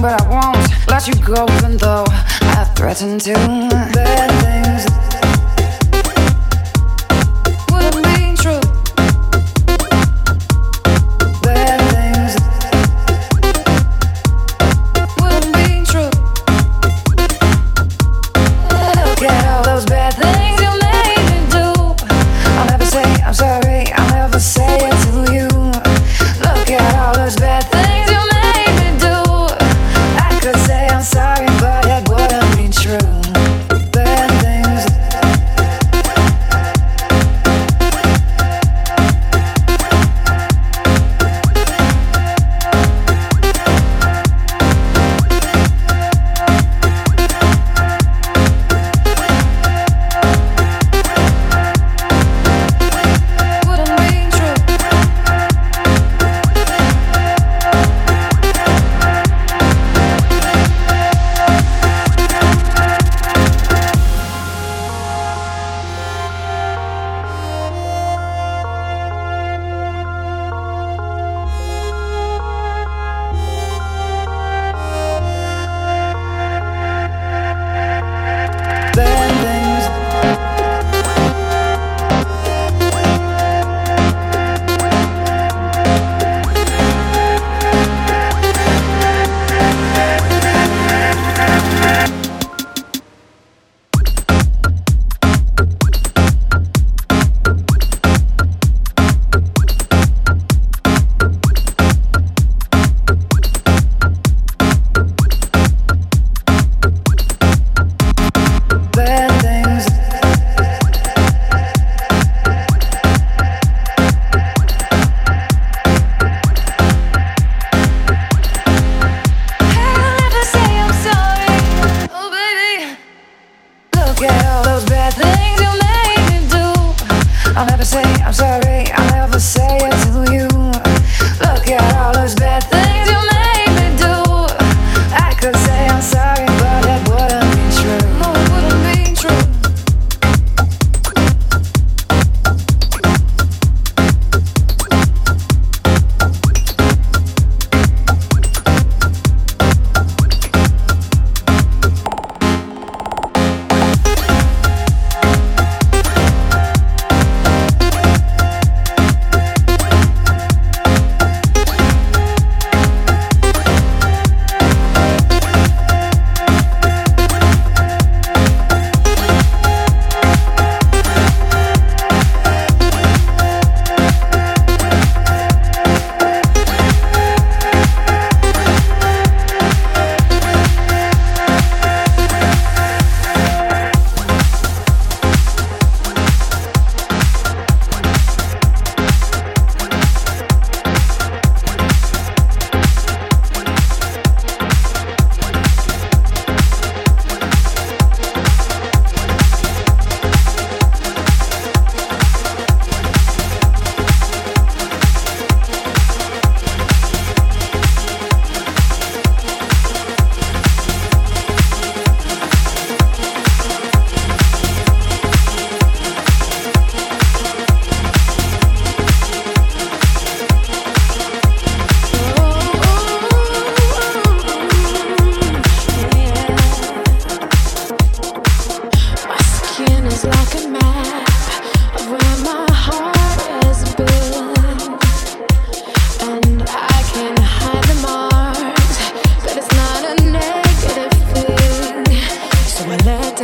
but I won't let you go even though I threatened to. Bad things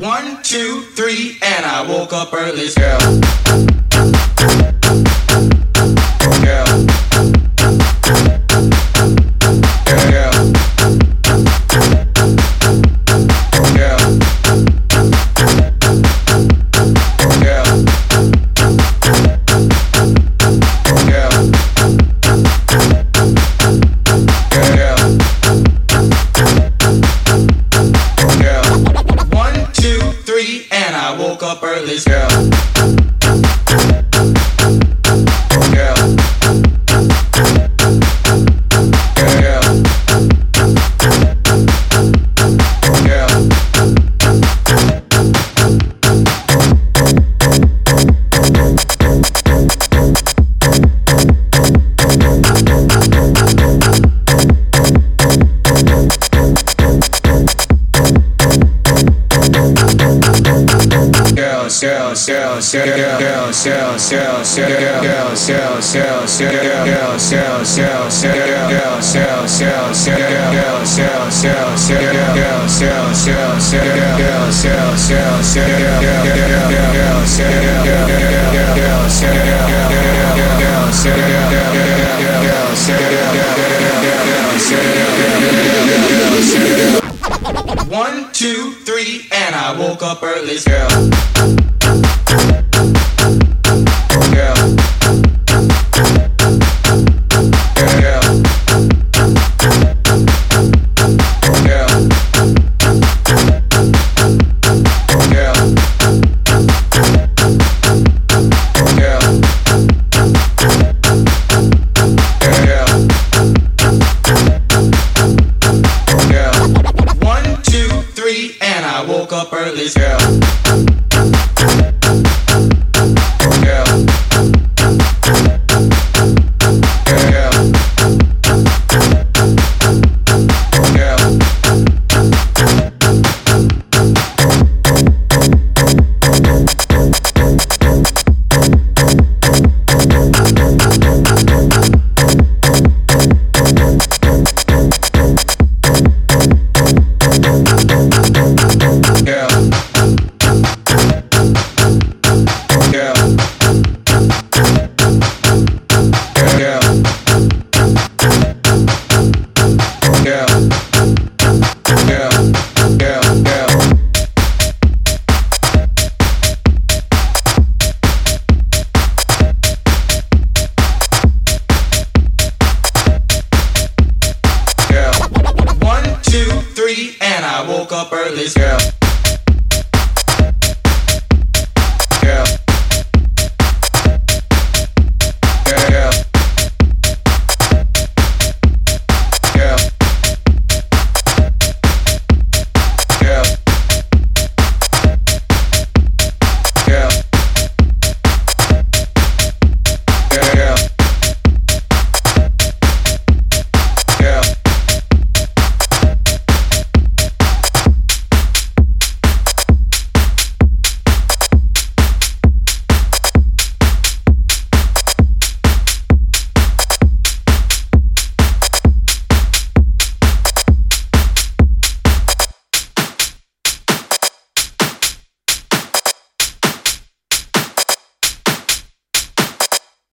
One, two, three, and I woke up early. Girl. a Burley's girl.